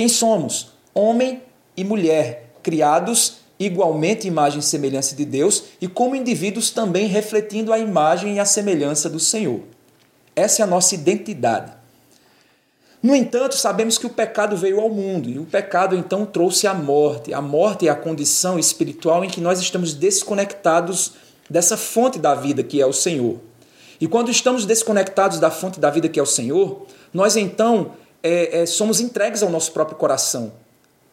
Quem somos? Homem e mulher, criados igualmente imagem e semelhança de Deus e como indivíduos também refletindo a imagem e a semelhança do Senhor. Essa é a nossa identidade. No entanto, sabemos que o pecado veio ao mundo e o pecado então trouxe a morte. A morte é a condição espiritual em que nós estamos desconectados dessa fonte da vida que é o Senhor. E quando estamos desconectados da fonte da vida que é o Senhor, nós então é, é, somos entregues ao nosso próprio coração,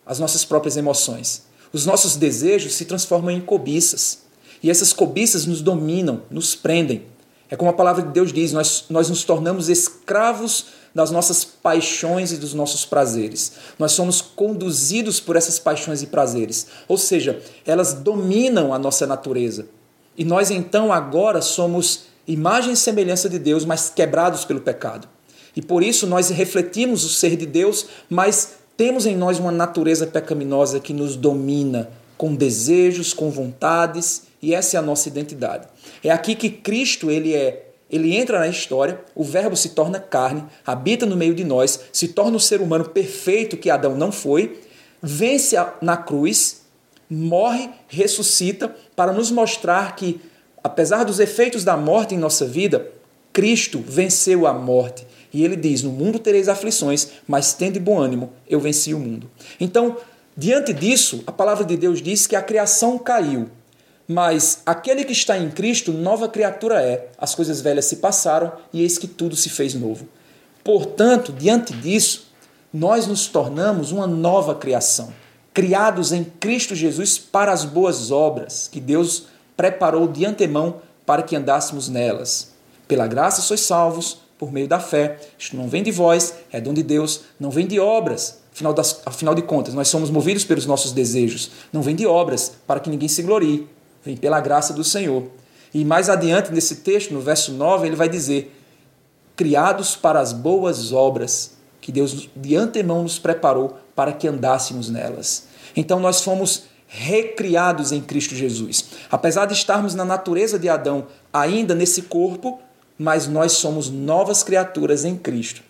às nossas próprias emoções. Os nossos desejos se transformam em cobiças. E essas cobiças nos dominam, nos prendem. É como a palavra de Deus diz: nós, nós nos tornamos escravos das nossas paixões e dos nossos prazeres. Nós somos conduzidos por essas paixões e prazeres. Ou seja, elas dominam a nossa natureza. E nós então agora somos imagem e semelhança de Deus, mas quebrados pelo pecado. E por isso nós refletimos o ser de Deus, mas temos em nós uma natureza pecaminosa que nos domina, com desejos, com vontades, e essa é a nossa identidade. É aqui que Cristo ele é ele entra na história, o Verbo se torna carne, habita no meio de nós, se torna o ser humano perfeito que Adão não foi, vence na cruz, morre, ressuscita, para nos mostrar que, apesar dos efeitos da morte em nossa vida, Cristo venceu a morte e ele diz: No mundo tereis aflições, mas tende bom ânimo, eu venci o mundo. Então, diante disso, a palavra de Deus diz que a criação caiu. Mas aquele que está em Cristo, nova criatura é. As coisas velhas se passaram e eis que tudo se fez novo. Portanto, diante disso, nós nos tornamos uma nova criação, criados em Cristo Jesus para as boas obras que Deus preparou de antemão para que andássemos nelas. Pela graça sois salvos por meio da fé. Isto não vem de vós, é dom de Deus, não vem de obras. Afinal, das, afinal de contas, nós somos movidos pelos nossos desejos. Não vem de obras, para que ninguém se glorie. Vem pela graça do Senhor. E mais adiante nesse texto, no verso 9, ele vai dizer: Criados para as boas obras que Deus de antemão nos preparou para que andássemos nelas. Então nós fomos recriados em Cristo Jesus. Apesar de estarmos na natureza de Adão, ainda nesse corpo, mas nós somos novas criaturas em Cristo.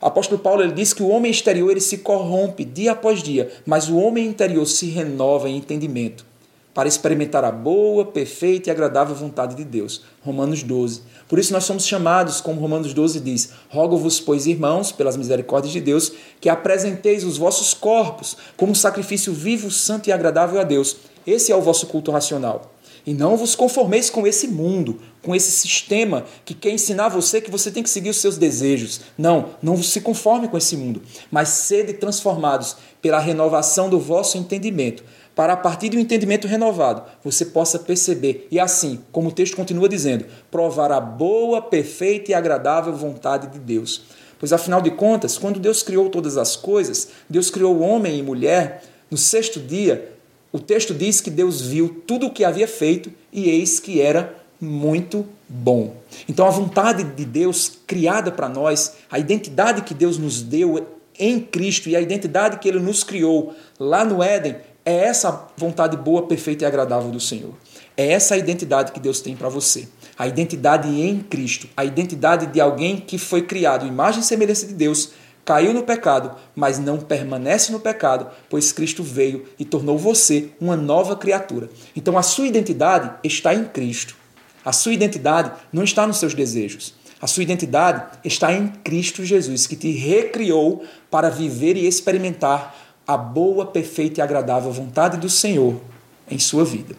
O apóstolo Paulo ele diz que o homem exterior ele se corrompe dia após dia, mas o homem interior se renova em entendimento para experimentar a boa, perfeita e agradável vontade de Deus. Romanos 12. Por isso nós somos chamados, como Romanos 12 diz: Rogo-vos, pois, irmãos, pelas misericórdias de Deus, que apresenteis os vossos corpos como sacrifício vivo, santo e agradável a Deus. Esse é o vosso culto racional. E não vos conformeis com esse mundo, com esse sistema que quer ensinar você que você tem que seguir os seus desejos. Não, não se conforme com esse mundo, mas sede transformados pela renovação do vosso entendimento, para a partir de um entendimento renovado, você possa perceber e assim, como o texto continua dizendo, provar a boa, perfeita e agradável vontade de Deus. Pois afinal de contas, quando Deus criou todas as coisas, Deus criou homem e mulher, no sexto dia, o texto diz que Deus viu tudo o que havia feito e eis que era muito bom. Então, a vontade de Deus criada para nós, a identidade que Deus nos deu em Cristo e a identidade que Ele nos criou lá no Éden, é essa vontade boa, perfeita e agradável do Senhor. É essa a identidade que Deus tem para você. A identidade em Cristo, a identidade de alguém que foi criado imagem e semelhança de Deus, caiu no pecado, mas não permanece no pecado, pois Cristo veio e tornou você uma nova criatura. Então a sua identidade está em Cristo. A sua identidade não está nos seus desejos. A sua identidade está em Cristo Jesus, que te recriou para viver e experimentar a boa, perfeita e agradável vontade do Senhor em sua vida.